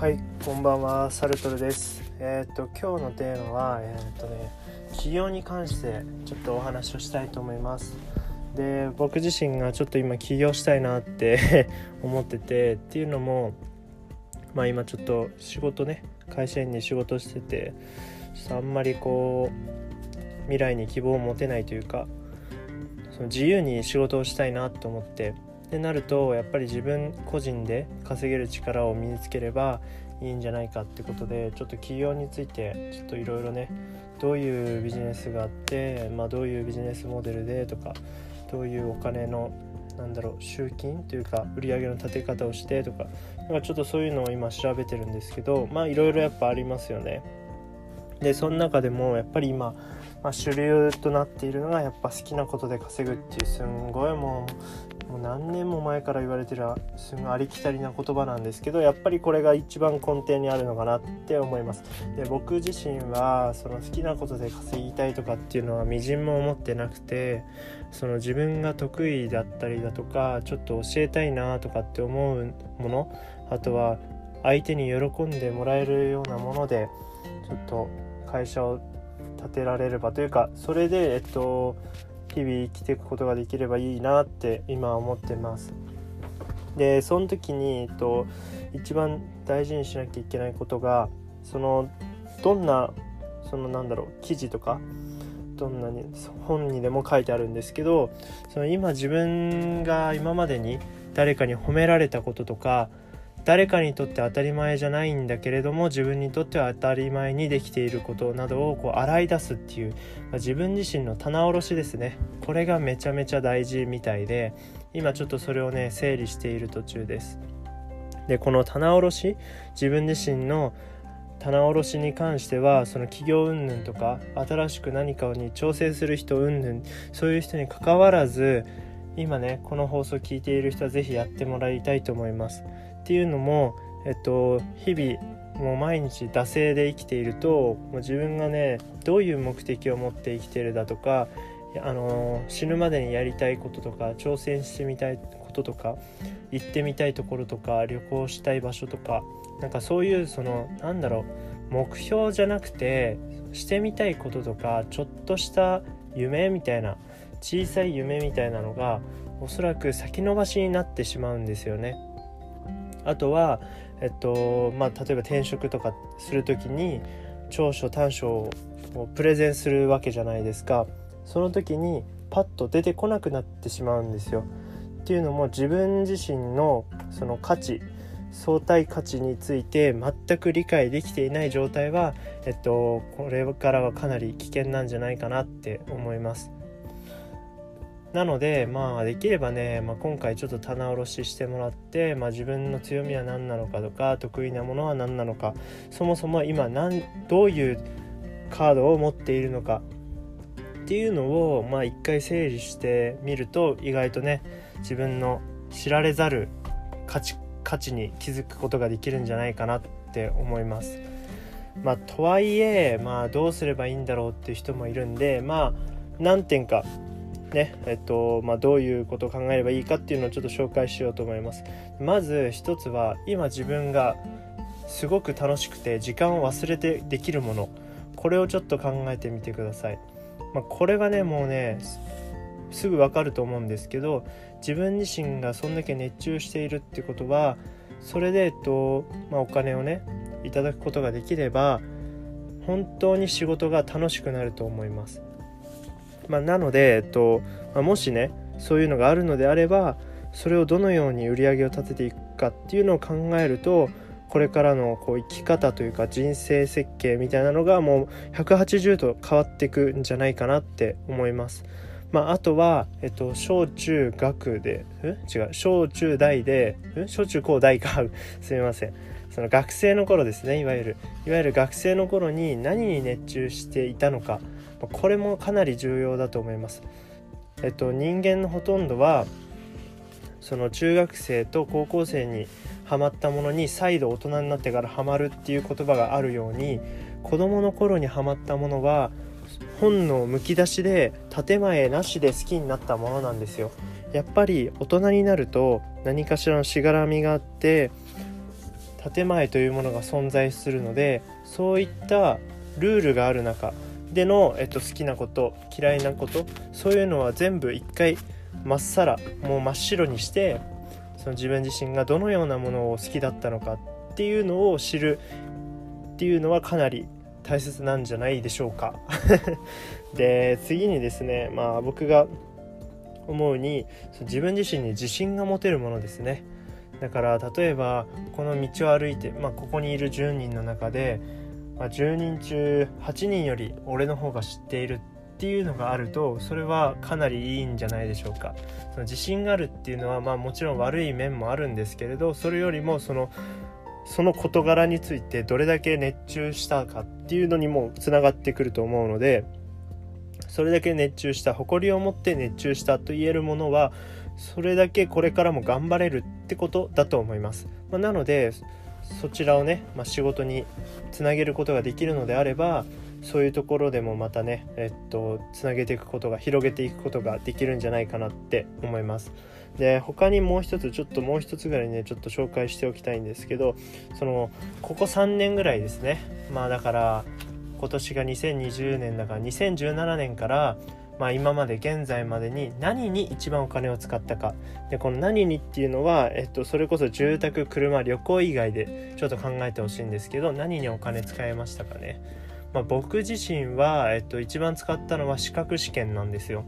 はい、こんばんは、サルトルです。えーっと、今日のテーマは、えーっとね、起業に関してちょっとお話をしたいと思います。で、僕自身がちょっと今起業したいなって 思ってて、っていうのも、まあ今ちょっと仕事ね、会社員に仕事してて、ちょっとあんまりこう、未来に希望を持てないというか、その自由に仕事をしたいなと思って、ってなるとやっぱり自分個人で稼げる力を身につければいいんじゃないかってことでちょっと起業についてちょっといろいろねどういうビジネスがあって、まあ、どういうビジネスモデルでとかどういうお金のなんだろう集金というか売り上げの立て方をしてとかなんかちょっとそういうのを今調べてるんですけどまあいろいろやっぱありますよね。でその中でもやっぱり今まあ、主流となっているのがやっぱ好きなことで稼ぐっていうすんごいもうもう何年も前から言われてるすごいありきたりな言葉なんですけどやっぱりこれが一番根底にあるのかなって思います。で僕自身はその好きなことで稼ぎたいとかっていうのはみじんも思ってなくてその自分が得意だったりだとかちょっと教えたいなとかって思うものあとは相手に喜んでもらえるようなものでちょっと会社を立てられればというかそれで、えっと、日々生きていくことができればいいなって今思ってます。でその時に、えっと、一番大事にしなきゃいけないことがそのどんなそのなんだろう記事とかどんなに本にでも書いてあるんですけどその今自分が今までに誰かに褒められたこととか誰かにとって当たり前じゃないんだけれども自分にとっては当たり前にできていることなどをこう洗い出すっていう、まあ、自分自身の棚卸しですね。これがめちゃめちゃ大事みたいで今ちょっとそれをね整理している途中です。でこの棚卸し自分自身の棚卸しに関してはその企業云々とか新しく何かに挑戦する人云々そういう人に関わらず今ねこの放送を聞いている人は是非やってもらいたいと思います。っていうのも、えっと、日々もう毎日惰性で生きているともう自分がねどういう目的を持って生きてるだとかあの死ぬまでにやりたいこととか挑戦してみたいこととか行ってみたいところとか旅行したい場所とかなんかそういうそのなんだろう目標じゃなくてしてみたいこととかちょっとした夢みたいな小さい夢みたいなのがおそらく先延ばしになってしまうんですよね。あとは、えっとまあ、例えば転職とかする時に長所短所をプレゼンするわけじゃないですかその時にパッと出てこなくなってしまうんですよ。っていうのも自分自身のその価値相対価値について全く理解できていない状態は、えっと、これからはかなり危険なんじゃないかなって思います。なのでまあできればね、まあ、今回ちょっと棚卸ししてもらって、まあ、自分の強みは何なのかとか得意なものは何なのかそもそも今何どういうカードを持っているのかっていうのをまあ一回整理してみると意外とね自分の知られざる価値価値に気づくことができるんじゃないかなって思います。まあ、とはいえ、まあ、どうすればいいんだろうっていう人もいるんでまあ何点かねえっとまあ、どういうことを考えればいいかっていうのをちょっと紹介しようと思います。まず一つは今自分がすごく楽しくて時間を忘れてできるもの。これをちょっと考えてみてください、まあ、これはねもうねすぐわかると思うんですけど自分自身がそんだけ熱中しているってことはそれで、えっとまあ、お金をねいただくことができれば本当に仕事が楽しくなると思います。まあ、なので、えっとまあ、もしねそういうのがあるのであればそれをどのように売り上げを立てていくかっていうのを考えるとこれからのこう生き方というか人生設計みたいなのがもう180度変わっていくんじゃないかなって思います。まあ、あとは、えっと、小中学で、違う、小中大で、小中高大か、すみません。その学生の頃ですね、いわゆる。いわゆる学生の頃に何に熱中していたのか。これもかなり重要だと思います。えっと、人間のほとんどはその中学生と高校生にハマったものに再度大人になってからハマるっていう言葉があるように子どもの頃にハマったものは本能むき出しで建前なしで好きになったものなんですよ。やっぱり大人になると何かしらのしがらみがあって建前というものが存在するのでそういったルールがある中での、えっと、好きなこと嫌いなことそういうのは全部一回まっさらもう真っ白にしてその自分自身がどのようなものを好きだったのかっていうのを知るっていうのはかなり大切なんじゃないでしょうか。で次にですねまあ僕が思うに自分自身に自信が持てるものですね。だから例えばこの道を歩いて、まあ、ここにいる10人の中で、まあ、10人中8人より俺の方が知っているっていうのがあるとそれはかなりいいんじゃないでしょうか。その自信があるっていうのはまあもちろん悪い面もあるんですけれどそれよりもそのその事柄についてどれだけ熱中したかっていうのにもつながってくると思うのでそれだけ熱中した誇りを持って熱中したと言えるものはそれだけこれからも頑張れるってことだと思います、まあ、なのでそちらをね、まあ、仕事につなげることができるのであればそういうところでもまたねえっとつなげていくことが広げていくことができるんじゃないかなって思います。で他にもう一つちょっともう一つぐらいねちょっと紹介しておきたいんですけどそのここ3年ぐらいですね。まあだから今年が2020年だから2017年からまあ、今まで現在までに何に一番お金を使ったか。でこの何にっていうのは、えっと、それこそ住宅車旅行以外でちょっと考えてほしいんですけど何にお金使いましたかね、まあ、僕自身は、えっと、一番使ったのは資格試験なんですよ。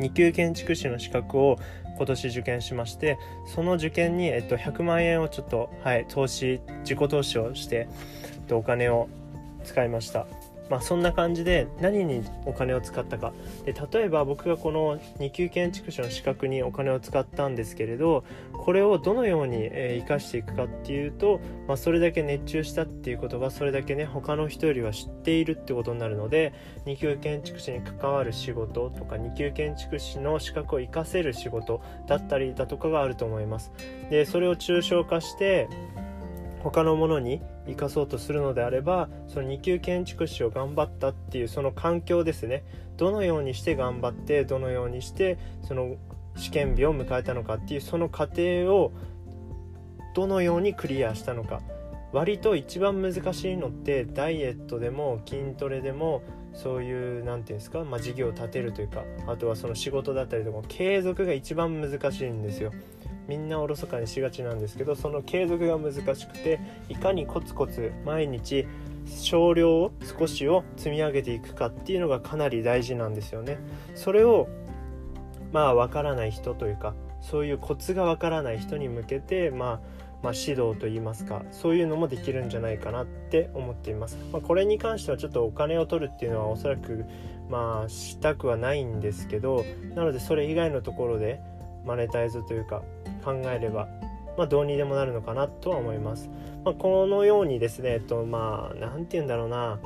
2級建築士の資格を今年受験しましてその受験に、えっと、100万円をちょっと、はい、投資自己投資をして、えっと、お金を使いました。まあ、そんな感じで何にお金を使ったかで例えば僕がこの2級建築士の資格にお金を使ったんですけれどこれをどのように、え生かしていくかっていうと、まあ、それだけ熱中したっていうことがそれだけね他の人よりは知っているってことになるので2級建築士に関わる仕事とか2級建築士の資格を生かせる仕事だったりだとかがあると思います。でそれを抽象化して他のものに生かそうとするのであればその2級建築士を頑張ったっていうその環境ですねどのようにして頑張ってどのようにしてその試験日を迎えたのかっていうその過程をどのようにクリアしたのか割と一番難しいのってダイエットでも筋トレでもそういう何て言うんですか、まあ、事業を立てるというかあとはその仕事だったりとか継続が一番難しいんですよ。みんなおろそかにしがちなんですけどその継続が難しくていかにコツコツ毎日少量を少しを積み上げていくかっていうのがかなり大事なんですよね。それをまあ分からない人というかそういうコツが分からない人に向けて、まあ、まあ指導といいますかそういうのもできるんじゃないかなって思っています。まあ、これに関してはちょっとお金を取るっていうのはおそらくまあしたくはないんですけどなのでそれ以外のところでマネタイズというか考えれば、まあ、どうにでもなるのかなとは思います。まあ、このようにですね、えっと、まあ、なんて言うんだろうな、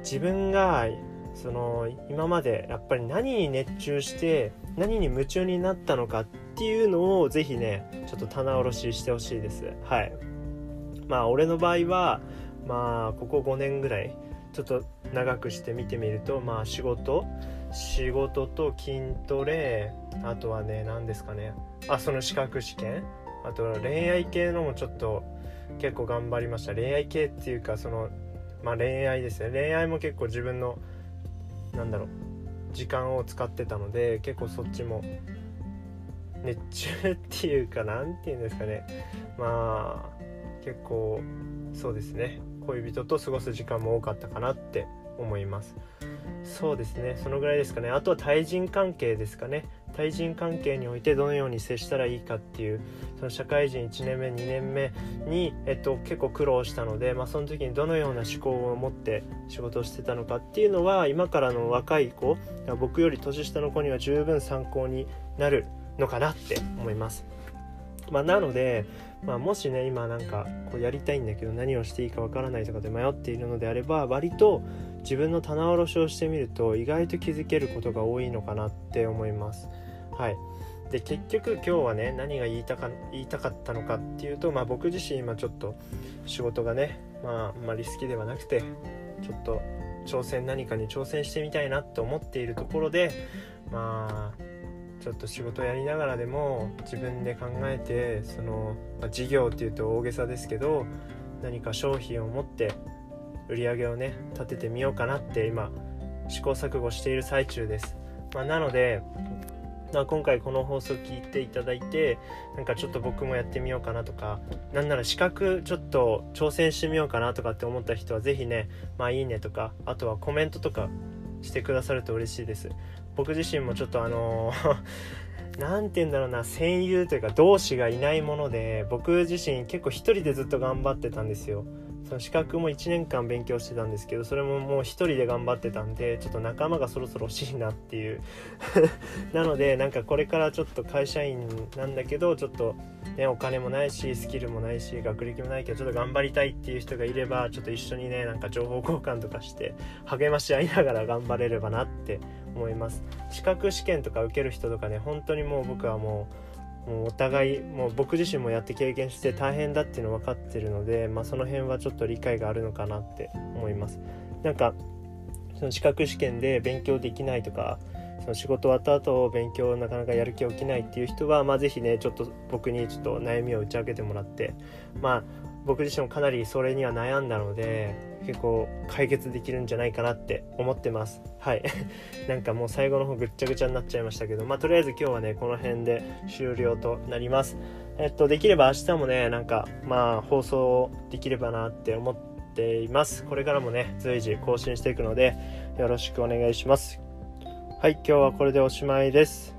自分が、その、今までやっぱり何に熱中して、何に夢中になったのかっていうのを、ぜひね、ちょっと棚卸ししてほしいです。はい。まあ、俺の場合は、まあ、ここ5年ぐらい、ちょっと長くして見てみると、まあ、仕事、仕事と筋トレあとはね何ですかねあその資格試験？あと恋愛系のもちょっと結構頑張りました。恋愛系っていうかそのまあ恋愛ですね。恋愛も結構自分のなんだろう時間を使ってたので結構そっちも熱中っていうか何て言うんですかね。まあ結構そうですね。恋人と過ごす時間も多かったかなって思います。そうですね。そのぐらいですかね。あとは対人関係ですかね。対人関係においてどのように接したらいいかっていうその社会人1年目2年目に、えっと、結構苦労したので、まあ、その時にどのような思考を持って仕事をしてたのかっていうのは今からの若い子僕より年下の子には十分参考になるのかなって思います。まあ、なので、まあ、もしね今なんかこうやりたいんだけど何をしていいかわからないとかで迷っているのであれば割と自分の棚卸しをしてみると意外と気づけることが多いのかなって思います。はい、で結局今日はね何が言いたか言いたかったのかっていうと、まあ、僕自身今ちょっと仕事がね、まあ、あんまり好きではなくてちょっと挑戦何かに挑戦してみたいなって思っているところでまあちょっと仕事やりながらでも自分で考えてその、まあ、事業っていうと大げさですけど何か商品を持って売り上げをね立ててみようかなって今試行錯誤している最中です、まあ、なので、まあ、今回この放送聞いていただいてなんかちょっと僕もやってみようかなとかなんなら資格ちょっと挑戦してみようかなとかって思った人は是非ねまあいいねとかあとはコメントとかしてくださると嬉しいです。僕自身もちょっとあの 何て言うんだろうな戦友というか同志がいないもので僕自身結構一人でずっと頑張ってたんですよ。その資格も1年間勉強してたんですけどそれももう1人で頑張ってたんでちょっと仲間がそろそろ欲しいなっていう。なのでなんかこれからちょっと会社員なんだけどちょっとねお金もないしスキルもないし学歴もないけどちょっと頑張りたいっていう人がいればちょっと一緒にねなんか情報交換とかして励まし合いながら頑張れればなって思います。資格試験とか受ける人とかね本当にもう僕はもうもうお互いもう僕自身もやって経験して大変だっていうの分かってるので、まあ、その辺はちょっと理解があるのかなって思います。なんかその資格試験で勉強できないとかその仕事終わった後勉強なかなかやる気起きないっていう人は、まあ、是非ねちょっと僕にちょっと悩みを打ち明けてもらってまあ僕自身もかなりそれには悩んだので結構解決できるんじゃないかなって思ってます。はい。なんかもう最後の方ぐっちゃぐちゃになっちゃいましたけどまあとりあえず今日はねこの辺で終了となります。えっとできれば明日もねなんかまあ放送できればなって思っています。これからもね随時更新していくのでよろしくお願いします。はい今日はこれでおしまいです。